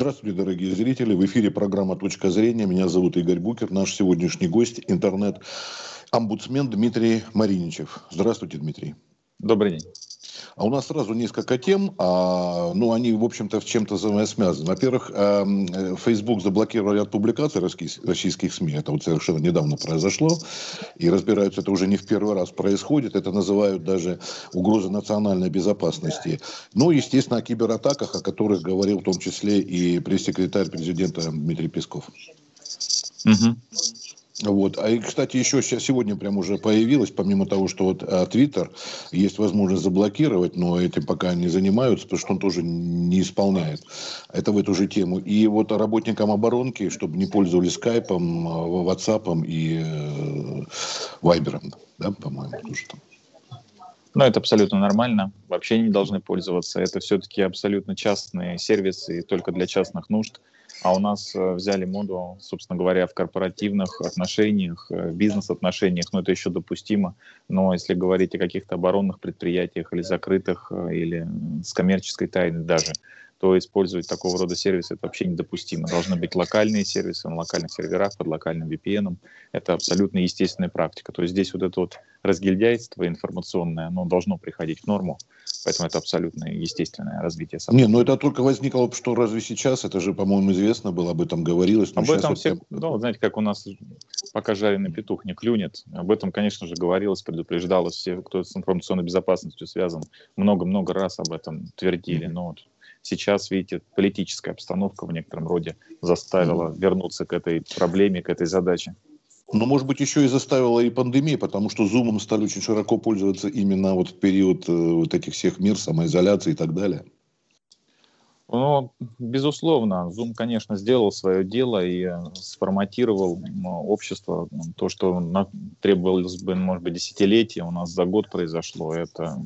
Здравствуйте, дорогие зрители. В эфире программа «Точка зрения». Меня зовут Игорь Букер. Наш сегодняшний гость – интернет-омбудсмен Дмитрий Мариничев. Здравствуйте, Дмитрий. Добрый день. А у нас сразу несколько тем, а, ну, они, в общем-то, с чем-то взаимосвязаны. Во-первых, а, Facebook заблокировал ряд публикаций российских, СМИ. Это вот совершенно недавно произошло. И разбираются, это уже не в первый раз происходит. Это называют даже угрозой национальной безопасности. Ну, естественно, о кибератаках, о которых говорил в том числе и пресс-секретарь президента Дмитрий Песков. Угу. Вот. А, кстати, еще сейчас, сегодня прям уже появилось, помимо того, что вот Твиттер есть возможность заблокировать, но этим пока не занимаются, потому что он тоже не исполняет. Это в эту же тему. И вот работникам оборонки, чтобы не пользовались скайпом, ватсапом и э, вайбером, да, по-моему, тоже там. Ну, это абсолютно нормально. Вообще не должны пользоваться. Это все-таки абсолютно частные сервисы, только для частных нужд. А у нас э, взяли моду, собственно говоря, в корпоративных отношениях, э, бизнес-отношениях, ну это еще допустимо. Но если говорить о каких-то оборонных предприятиях или закрытых, э, или с коммерческой тайной даже, то использовать такого рода сервисы это вообще недопустимо. Должны быть локальные сервисы на локальных серверах под локальным VPN. Это абсолютно естественная практика. То есть здесь вот это вот разгильдяйство информационное, оно должно приходить в норму. Поэтому это абсолютно естественное развитие событий. Не, но ну это только возникло, что разве сейчас? Это же, по-моему, известно было, об этом говорилось. Об этом все, вот... ну, знаете, как у нас пока жареный петух не клюнет. Об этом, конечно же, говорилось, предупреждалось. Все, кто с информационной безопасностью связан, много-много раз об этом твердили. Но вот сейчас, видите, политическая обстановка в некотором роде заставила вернуться к этой проблеме, к этой задаче. Но, может быть, еще и заставила и пандемия, потому что зумом стали очень широко пользоваться именно вот в период э, вот этих всех мер, самоизоляции и так далее. Ну, безусловно, Zoom, конечно, сделал свое дело и э, сформатировал общество. То, что требовалось бы, может быть, десятилетия, у нас за год произошло, это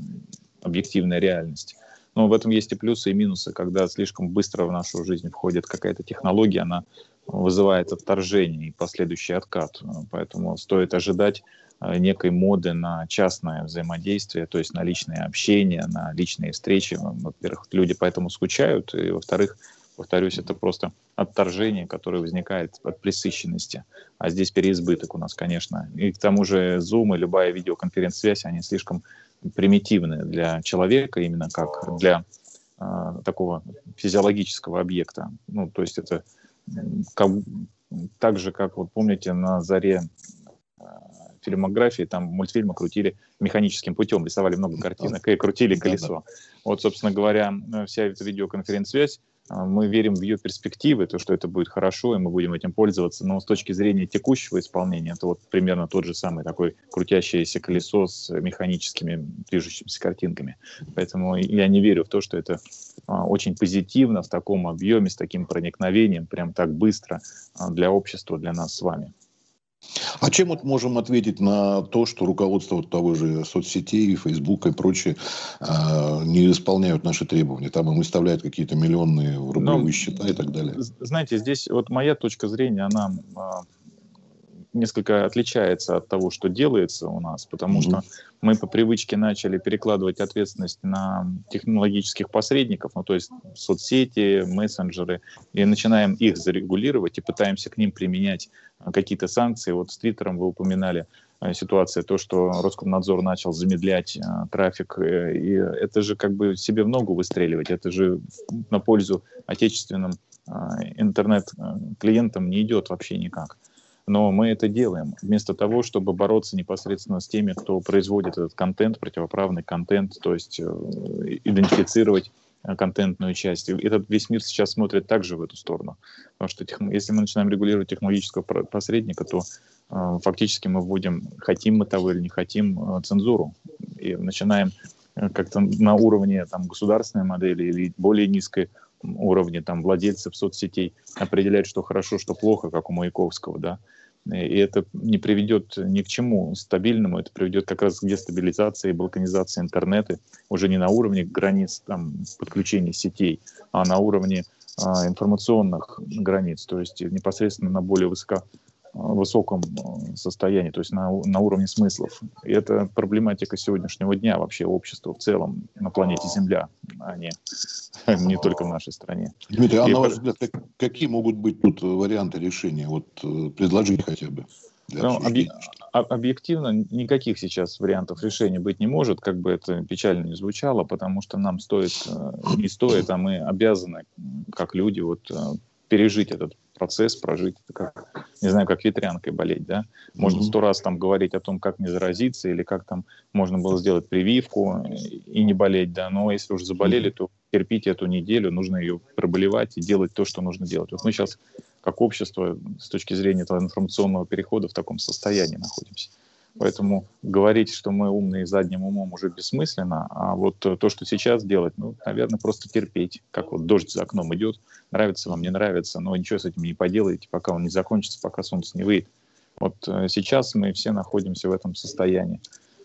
объективная реальность. Но в этом есть и плюсы, и минусы. Когда слишком быстро в нашу жизнь входит какая-то технология, она вызывает отторжение и последующий откат. Поэтому стоит ожидать э, некой моды на частное взаимодействие, то есть на личное общение, на личные встречи. Во-первых, люди поэтому скучают, и во-вторых, повторюсь, это просто отторжение, которое возникает от пресыщенности. А здесь переизбыток у нас, конечно. И к тому же Zoom и любая видеоконференц-связь, они слишком примитивны для человека, именно как для э, такого физиологического объекта. Ну, то есть это как, так же, как вот помните, на заре э, фильмографии, там мультфильмы крутили механическим путем, рисовали много картинок и крутили колесо. Вот, собственно говоря, вся эта видеоконференц-связь а, мы верим в ее перспективы, то, что это будет хорошо, и мы будем этим пользоваться, но с точки зрения текущего исполнения, это вот примерно тот же самый такой крутящееся колесо с механическими движущимися картинками. Поэтому я не верю в то, что это а, очень позитивно в таком объеме, с таким проникновением, прям так быстро а, для общества, для нас с вами. А чем вот можем ответить на то, что руководство вот того же соцсетей, Фейсбука и прочее э, не исполняют наши требования? Там им выставляют какие-то миллионные рублевые Но, счета и так далее. Знаете, здесь вот моя точка зрения, она несколько отличается от того, что делается у нас, потому mm-hmm. что мы по привычке начали перекладывать ответственность на технологических посредников, ну то есть соцсети, мессенджеры, и начинаем их зарегулировать и пытаемся к ним применять а, какие-то санкции. Вот с Твиттером вы упоминали а, ситуация, то, что Роскомнадзор начал замедлять э, трафик, э, и это же как бы себе в ногу выстреливать, это же на пользу отечественным э, интернет-клиентам не идет вообще никак. Но мы это делаем вместо того, чтобы бороться непосредственно с теми, кто производит этот контент, противоправный контент, то есть э, идентифицировать э, контентную часть. Этот весь мир сейчас смотрит также в эту сторону. Потому что тех, если мы начинаем регулировать технологического посредника, то э, фактически мы вводим, хотим мы того или не хотим, э, цензуру. И начинаем э, как-то на уровне там, государственной модели или более низкой уровне там, владельцев соцсетей определять, что хорошо, что плохо, как у Маяковского, да, и это не приведет ни к чему стабильному, это приведет как раз к дестабилизации балканизации интернета уже не на уровне границ там, подключения сетей, а на уровне а, информационных границ, то есть непосредственно на более высоко высоком э, состоянии, то есть на, на уровне смыслов. И это проблематика сегодняшнего дня вообще общества в целом на планете Земля, а не, не только в нашей стране. Дмитрий, а И на ваш взгляд, какие могут быть тут варианты решения? Вот предложить хотя бы. Ну, объ... Объективно никаких сейчас вариантов решения быть не может, как бы это печально не звучало, потому что нам стоит, э, не стоит, а мы обязаны, как люди, вот э, пережить этот процесс, прожить это как, не знаю, как ветрянкой болеть, да. Можно сто раз там говорить о том, как не заразиться, или как там можно было сделать прививку и не болеть, да, но если уже заболели, то терпите эту неделю, нужно ее проболевать и делать то, что нужно делать. Вот мы сейчас как общество с точки зрения этого информационного перехода в таком состоянии находимся. Поэтому говорить, что мы умные задним умом уже бессмысленно, а вот то, что сейчас делать, ну, наверное, просто терпеть. Как вот дождь за окном идет, нравится вам, не нравится, но ничего с этим не поделаете, пока он не закончится, пока солнце не выйдет. Вот э, сейчас мы все находимся в этом состоянии,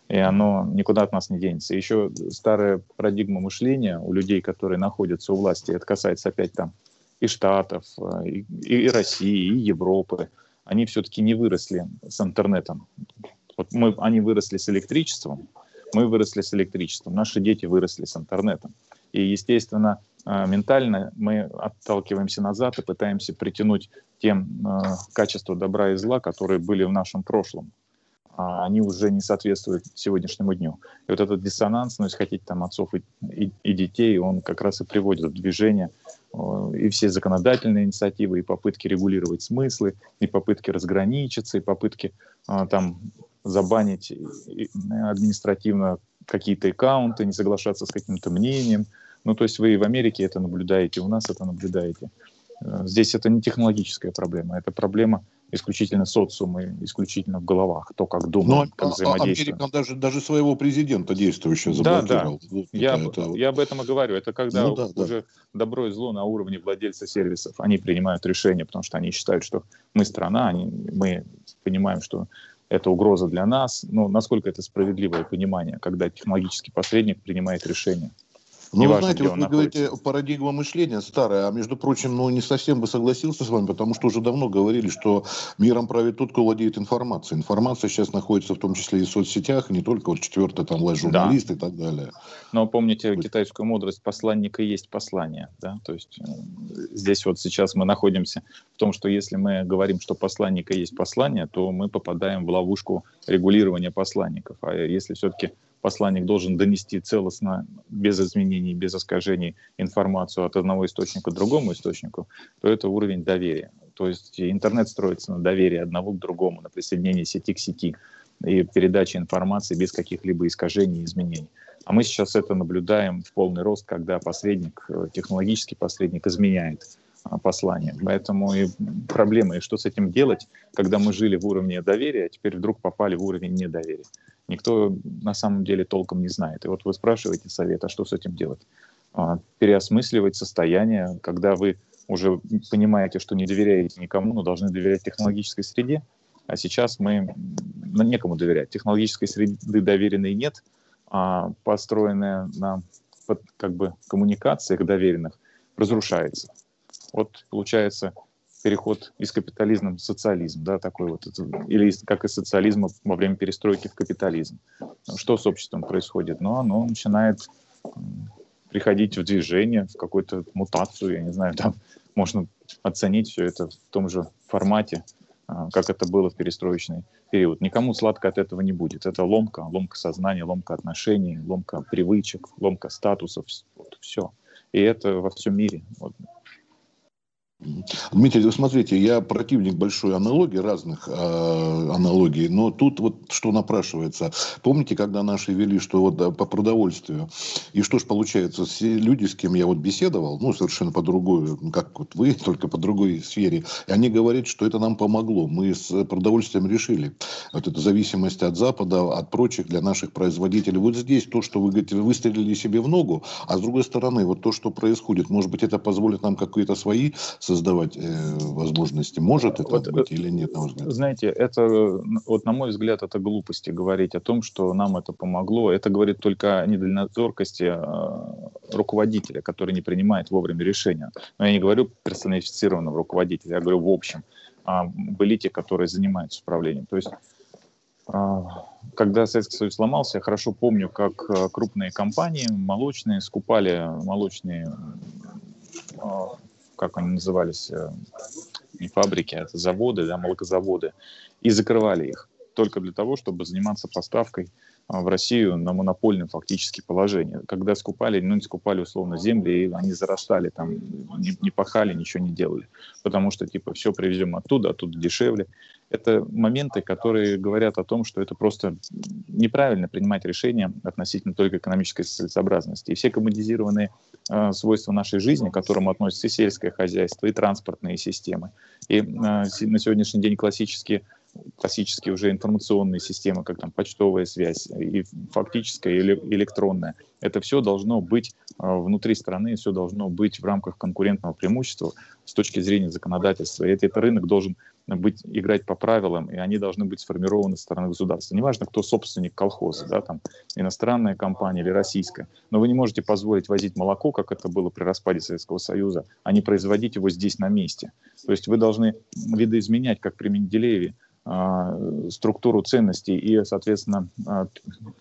и оно никуда от нас не денется. Еще старая парадигма мышления у людей, которые находятся у власти, это касается опять там и Штатов, э, и, и России, и Европы, они все-таки не выросли с интернетом. Вот мы, они выросли с электричеством, мы выросли с электричеством, наши дети выросли с интернетом. И, естественно, э, ментально мы отталкиваемся назад и пытаемся притянуть те э, качества добра и зла, которые были в нашем прошлом. А они уже не соответствуют сегодняшнему дню. И вот этот диссонанс, ну, если хотите, там, отцов и, и, и детей, он как раз и приводит в движение и все законодательные инициативы, и попытки регулировать смыслы, и попытки разграничиться, и попытки а, там забанить административно какие-то аккаунты, не соглашаться с каким-то мнением. Ну, то есть вы в Америке это наблюдаете, у нас это наблюдаете. Э, здесь это не технологическая проблема, это проблема исключительно социумы, исключительно в головах, то, как думают, Но, как а, а взаимодействуют. Америка даже, даже своего президента действующего заблокировал. Да, да. Вот я, это, это... я об этом и говорю. Это когда ну, да, уже да. добро и зло на уровне владельца сервисов, они принимают решения, потому что они считают, что мы страна, они, мы понимаем, что это угроза для нас. Но насколько это справедливое понимание, когда технологический посредник принимает решение? Ну, вы знаете, вот вы находится. говорите, парадигма мышления старая, а между прочим, ну, не совсем бы согласился с вами, потому что уже давно говорили, что миром правит тот, кто владеет информацией. Информация сейчас находится в том числе и в соцсетях, и не только вот четвертый там власть журналист да. и так далее. Но помните есть... китайскую мудрость, посланника есть послание, да, то есть э, здесь вот сейчас мы находимся в том, что если мы говорим, что посланника есть послание, то мы попадаем в ловушку регулирования посланников, а если все-таки посланник должен донести целостно, без изменений, без искажений информацию от одного источника к другому источнику, то это уровень доверия. То есть интернет строится на доверии одного к другому, на присоединении сети к сети и передаче информации без каких-либо искажений и изменений. А мы сейчас это наблюдаем в полный рост, когда посредник, э, технологический посредник изменяет а, послание. Поэтому и проблема, и что с этим делать, когда мы жили в уровне доверия, а теперь вдруг попали в уровень недоверия никто на самом деле толком не знает. И вот вы спрашиваете совет, а что с этим делать? А, переосмысливать состояние, когда вы уже понимаете, что не доверяете никому, но должны доверять технологической среде, а сейчас мы ну, некому доверять. Технологической среды доверенной нет, а построенная на как бы коммуникациях доверенных разрушается. Вот получается, переход из капитализма в социализм, да, такой вот, или как из социализма во время перестройки в капитализм. Что с обществом происходит? Ну, оно начинает приходить в движение, в какую-то мутацию, я не знаю, там можно оценить все это в том же формате, а, как это было в перестроечный период. Никому сладко от этого не будет. Это ломка, ломка сознания, ломка отношений, ломка привычек, ломка статусов, вот, все. И это во всем мире. Вот. Дмитрий, вы смотрите, я противник большой аналогии, разных э, аналогий, но тут вот что напрашивается. Помните, когда наши вели, что вот по продовольствию, и что ж получается, все люди, с кем я вот беседовал, ну, совершенно по другой, как вот вы, только по другой сфере, и они говорят, что это нам помогло. Мы с продовольствием решили вот эту зависимость от Запада, от прочих для наших производителей. Вот здесь то, что вы говорите, выстрелили себе в ногу, а с другой стороны, вот то, что происходит, может быть, это позволит нам какие-то свои создавать э, возможности. Может это вот, быть или нет, на ваш взгляд? Знаете, это, вот на мой взгляд, это глупости говорить о том, что нам это помогло. Это говорит только о недальнозоркости э, руководителя, который не принимает вовремя решения. Но я не говорю персонифицированного руководителя, я говорю в общем об элите, которая занимается управлением. То есть а, когда Советский Союз сломался, я хорошо помню, как э, крупные компании молочные скупали молочные, а, как они назывались, э, не фабрики, а заводы, да, молокозаводы, и закрывали их только для того, чтобы заниматься поставкой в Россию на монопольном фактически положении. Когда скупали, ну не скупали условно земли, и они зарастали, там не, не пахали, ничего не делали. Потому что типа все привезем оттуда, оттуда дешевле. Это моменты, которые говорят о том, что это просто неправильно принимать решения относительно только экономической целесообразности. И все коммодизированные э, свойства нашей жизни, к которым относятся и сельское хозяйство, и транспортные системы, и э, на сегодняшний день классические классические уже информационные системы, как там почтовая связь, и фактическая или электронная. Это все должно быть э, внутри страны, все должно быть в рамках конкурентного преимущества с точки зрения законодательства. И этот рынок должен быть, играть по правилам, и они должны быть сформированы со стороны государства. Неважно, кто собственник колхоза, да, там, иностранная компания или российская, но вы не можете позволить возить молоко, как это было при распаде Советского Союза, а не производить его здесь на месте. То есть вы должны видоизменять, как при Менделееве, а, структуру ценностей и, соответственно, а,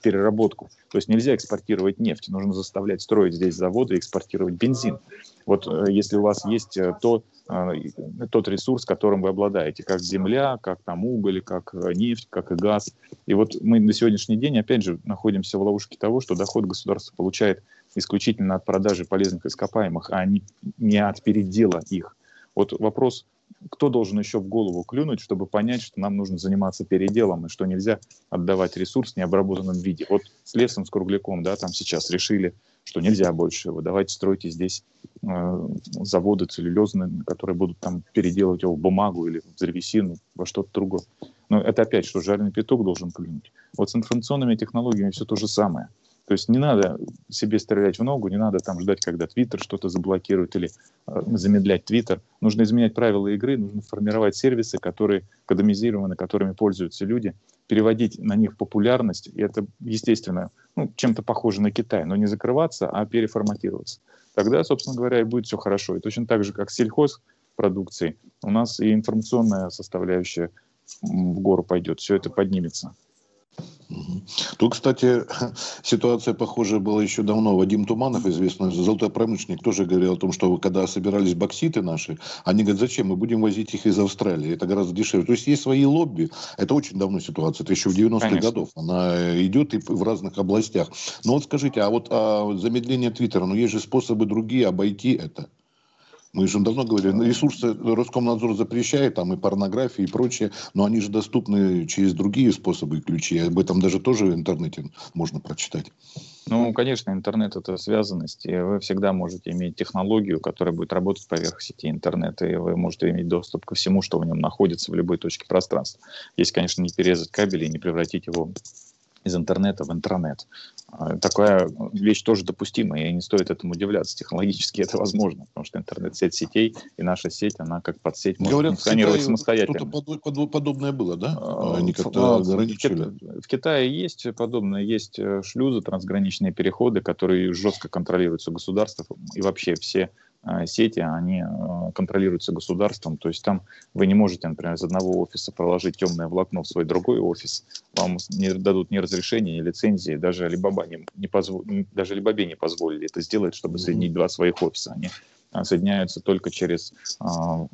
переработку. То есть нельзя экспортировать нефть, нужно заставлять строить здесь заводы и экспортировать бензин. Вот э, если у вас есть э, то, а, тот ресурс, которым вы обладаете, как земля, как там уголь, как э, нефть, как и газ. И вот мы на сегодняшний день, опять же, находимся в ловушке того, что доход государства получает исключительно от продажи полезных ископаемых, а не, не от передела их. Вот вопрос кто должен еще в голову клюнуть, чтобы понять, что нам нужно заниматься переделом и что нельзя отдавать ресурс в необработанном виде. Вот с лесом, с кругляком, да, там сейчас решили, что нельзя больше его. Давайте стройте здесь э, заводы целлюлезные, которые будут там переделывать его в бумагу или в древесину, во что-то другое. Но это опять, что жареный петух должен клюнуть. Вот с информационными технологиями все то же самое. То есть не надо себе стрелять в ногу, не надо там ждать, когда Твиттер что-то заблокирует или э, замедлять Твиттер. Нужно изменять правила игры, нужно формировать сервисы, которые кадомизированы, которыми пользуются люди, переводить на них популярность, и это, естественно, ну, чем-то похоже на Китай, но не закрываться, а переформатироваться. Тогда, собственно говоря, и будет все хорошо. И точно так же, как с сельхозпродукцией, у нас и информационная составляющая в гору пойдет, все это поднимется. Тут, кстати, ситуация похожая была еще давно. Вадим Туманов, известный золотой промышленник, тоже говорил о том, что когда собирались бокситы наши, они говорят, зачем, мы будем возить их из Австралии, это гораздо дешевле. То есть есть свои лобби, это очень давно ситуация, это еще в 90-х годов, она идет и в разных областях. Но вот скажите, а вот а замедление Твиттера, ну есть же способы другие обойти это. Мы же давно говорили, ресурсы Роскомнадзор запрещает, там и порнография, и прочее, но они же доступны через другие способы и ключи. Об этом даже тоже в интернете можно прочитать. Ну, конечно, интернет – это связанность, и вы всегда можете иметь технологию, которая будет работать поверх сети интернета, и вы можете иметь доступ ко всему, что в нем находится в любой точке пространства. Если, конечно, не перерезать кабели и не превратить его из интернета в интернет. А, такая вещь тоже допустима, и не стоит этому удивляться. Технологически это возможно, потому что интернет-сеть сетей и наша сеть, она как подсеть может Говорят, функционировать самостоятельно. Что-то подобное было, да? А, Они как-то ограничили. В Китае есть подобное, есть э, шлюзы, трансграничные переходы, которые жестко контролируются государством, и вообще все сети, они э, контролируются государством, то есть там вы не можете, например, из одного офиса проложить темное волокно в свой другой офис, вам не дадут ни разрешения, ни лицензии, даже Alibaba не, не, позво... даже Alibaba не позволили это сделать, чтобы соединить два своих офиса. Они э, соединяются только через а,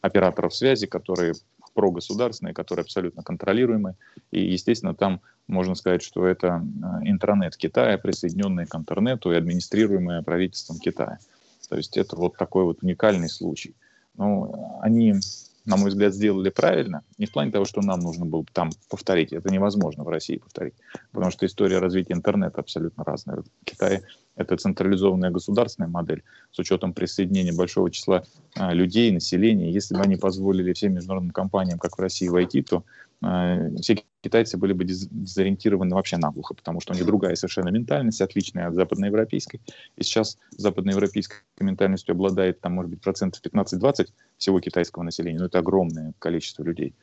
операторов связи, которые прогосударственные, которые абсолютно контролируемые. И, естественно, там можно сказать, что это интернет Китая, присоединенный к интернету и администрируемый правительством Китая. То есть это вот такой вот уникальный случай. Ну, они, на мой взгляд, сделали правильно. Не в плане того, что нам нужно было там повторить. Это невозможно в России повторить. Потому что история развития интернета абсолютно разная. В Китае это централизованная государственная модель с учетом присоединения большого числа а, людей, населения. Если бы они позволили всем международным компаниям, как в России, войти, то а, все китайцы были бы дезориентированы вообще наглухо, потому что у них другая совершенно ментальность, отличная от западноевропейской. И сейчас западноевропейской ментальностью обладает, там, может быть, процентов 15-20 всего китайского населения, но это огромное количество людей.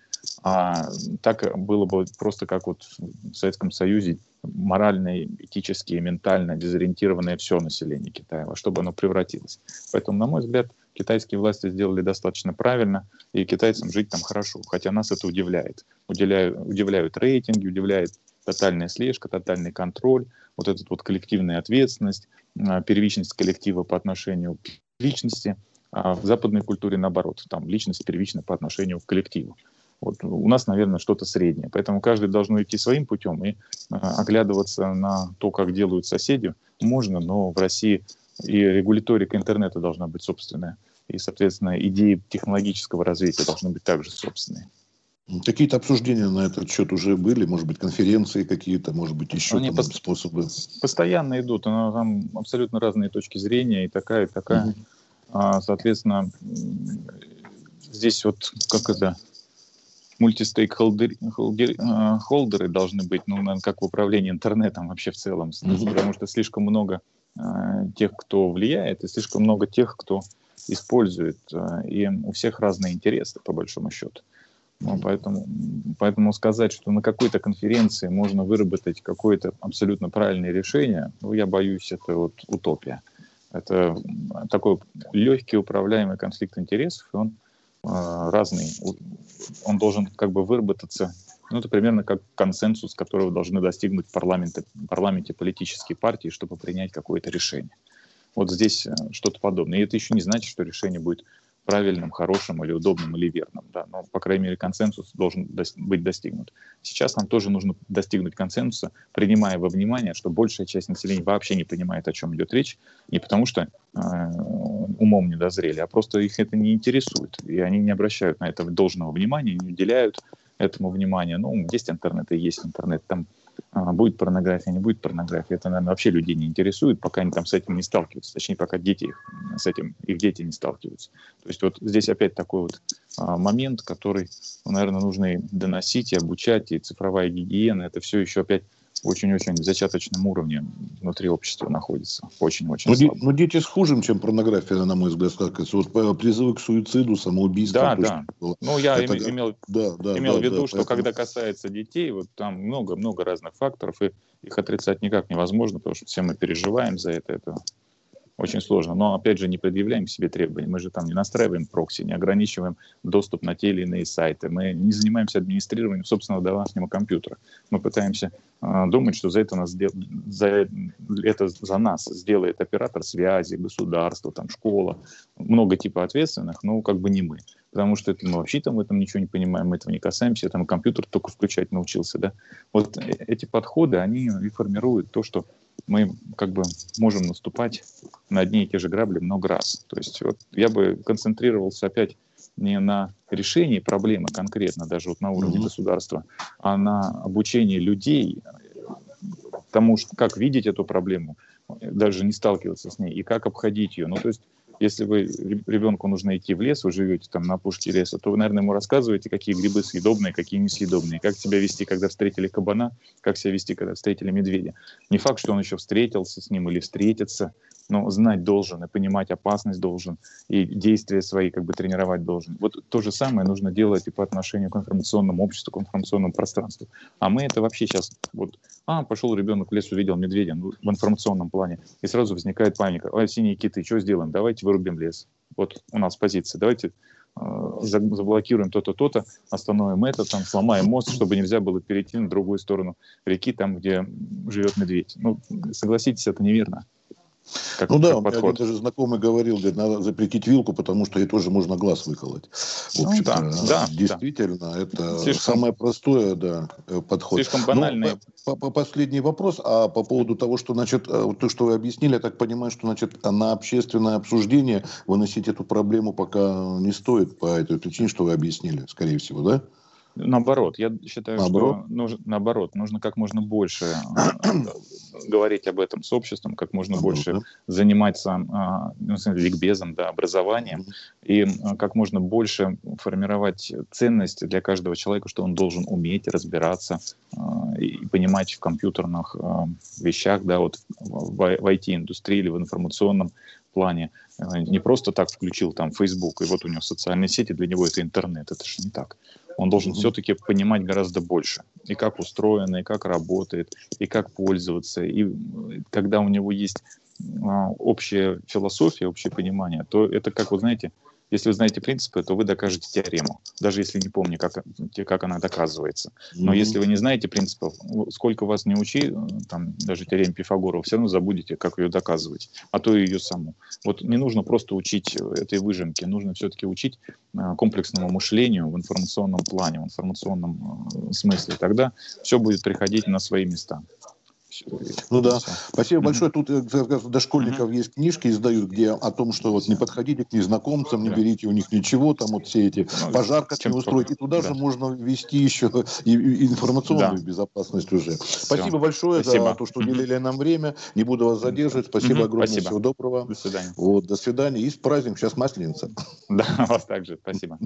А так было бы просто как вот в Советском Союзе морально, этически, ментально дезориентированное все население Китая, во что бы оно превратилось. Поэтому, на мой взгляд, китайские власти сделали достаточно правильно, и китайцам жить там хорошо. Хотя нас это удивляет. Удивляют, удивляют рейтинги, удивляет тотальная слежка, тотальный контроль, вот эта вот коллективная ответственность, а, первичность коллектива по отношению к личности. А в западной культуре наоборот, там личность первична по отношению к коллективу. Вот у нас, наверное, что-то среднее. Поэтому каждый должен идти своим путем и э, оглядываться на то, как делают соседи, можно, но в России и регуляторика интернета должна быть собственная. И, соответственно, идеи технологического развития должны быть также собственные. Какие-то обсуждения на этот счет уже были, может быть, конференции какие-то, может быть, еще Они там, пос- способы? Постоянно идут, но там абсолютно разные точки зрения, и такая, и такая. Угу. А, соответственно, здесь вот как это мультистейкхолдеры холдеры должны быть, ну, наверное, как в управлении интернетом вообще в целом, mm-hmm. потому что слишком много тех, кто влияет, и слишком много тех, кто использует, э, и у всех разные интересы, по большому счету. Ну, поэтому, поэтому сказать, что на какой-то конференции можно выработать какое-то абсолютно правильное решение, ну, я боюсь, это вот утопия. Это такой легкий управляемый конфликт интересов, и он э, разный. Он должен как бы выработаться, ну, это примерно как консенсус, которого должны достигнуть в парламенте политические партии, чтобы принять какое-то решение. Вот здесь э, что-то подобное. И это еще не значит, что решение будет правильным, хорошим или удобным или верным. Да? Но, по крайней мере, консенсус должен дос- быть достигнут. Сейчас нам тоже нужно достигнуть консенсуса, принимая во внимание, что большая часть населения вообще не понимает, о чем идет речь, не потому что э, умом не дозрели, а просто их это не интересует, и они не обращают на это должного внимания, не уделяют этому внимания. Ну, есть интернет и есть интернет, там а, будет порнография, не будет порнографии, это, наверное, вообще людей не интересует, пока они там с этим не сталкиваются, точнее, пока дети с этим, их дети не сталкиваются. То есть вот здесь опять такой вот а, момент, который, наверное, нужно и доносить, и обучать, и цифровая гигиена, это все еще опять очень-очень в зачаточном уровне внутри общества находится. Очень-очень но, слабо. но дети с хужим, чем порнография, на мой взгляд, сказывается. Вот призывы к суициду, самоубийству. Да, да. Ну, я Это, им, имел, да, да, имел да, в виду, да, что поэтому... когда касается детей, вот там много-много разных факторов, и их отрицать никак невозможно, потому что все мы переживаем за это. Это очень сложно. Но, опять же, не предъявляем себе требований. Мы же там не настраиваем прокси, не ограничиваем доступ на те или иные сайты. Мы не занимаемся администрированием собственного домашнего компьютера. Мы пытаемся э, думать, что за это, нас, за это за нас сделает оператор связи, государство, там, школа. Много типа ответственных, но как бы не мы. Потому что это, мы вообще там в этом ничего не понимаем, мы этого не касаемся, там компьютер только включать научился. Да? Вот э, эти подходы, они и формируют то, что мы как бы можем наступать на одни и те же грабли много раз. То есть вот я бы концентрировался опять не на решении проблемы конкретно, даже вот на уровне mm-hmm. государства, а на обучении людей тому, как видеть эту проблему, даже не сталкиваться с ней, и как обходить ее. Ну, то есть если вы ребенку нужно идти в лес, вы живете там на пушке леса, то вы, наверное, ему рассказываете, какие грибы съедобные, какие несъедобные, как себя вести, когда встретили кабана, как себя вести, когда встретили медведя. Не факт, что он еще встретился с ним или встретится, но знать должен и понимать опасность должен, и действия свои как бы тренировать должен. Вот то же самое нужно делать и по отношению к информационному обществу, к информационному пространству. А мы это вообще сейчас, вот, а, пошел ребенок в лес, увидел медведя ну, в информационном плане, и сразу возникает паника. Ой, синие киты, что сделаем? Давайте вырубим лес. Вот у нас позиция. Давайте э, заблокируем то-то, то-то, остановим это, там, сломаем мост, чтобы нельзя было перейти на другую сторону реки, там, где живет медведь. Ну, согласитесь, это неверно. Как, ну да, как меня один даже знакомый говорил, говорит, надо запретить вилку, потому что ей тоже можно глаз выколоть. В ну общем ну, да, да, действительно, да. это слишком, самое простое да, э, подход. Слишком ну, банальный. по, последний вопрос, а по поводу того, что, значит, э, то, что вы объяснили, я так понимаю, что, значит, на общественное обсуждение выносить эту проблему пока не стоит по этой причине, что вы объяснили, скорее всего, да? Наоборот, я считаю, наоборот. что нужно, наоборот, нужно как можно больше э, говорить об этом с обществом, как можно наоборот, больше да? заниматься а, ну, ликбезом, да, образованием, и а, как можно больше формировать ценности для каждого человека, что он должен уметь разбираться и понимать в компьютерных вещах, да, вот в, в IT-индустрии или в информационном плане. Не просто так включил там Facebook, и вот у него социальные сети, для него это интернет. Это же не так. Он должен mm-hmm. все-таки понимать гораздо больше. И как устроено, и как работает, и как пользоваться. И когда у него есть а, общая философия, общее понимание, то это как, вы знаете, если вы знаете принципы, то вы докажете теорему, даже если не помните, как, как она доказывается. Но mm-hmm. если вы не знаете принципов, сколько вас не учи, там, даже теорему Пифагора, вы все равно забудете, как ее доказывать, а то и ее саму. Вот не нужно просто учить этой выжимке, нужно все-таки учить а, комплексному мышлению в информационном плане, в информационном а, смысле. Тогда все будет приходить на свои места. Ну да. Спасибо mm-hmm. большое. Тут э, до школьников mm-hmm. есть книжки издают, где о том, что вот не подходите к незнакомцам, не берите у них ничего, там вот все эти ну, пожар как не устроить. И туда да. же можно ввести еще и, и информационную да. безопасность уже. Все. Спасибо большое Спасибо. за то, что уделили mm-hmm. нам время. Не буду вас задерживать. Спасибо mm-hmm. огромное. Спасибо. Всего доброго. До свидания. Вот, до свидания. И с праздником. Сейчас Масленица. Да, вас также. Спасибо.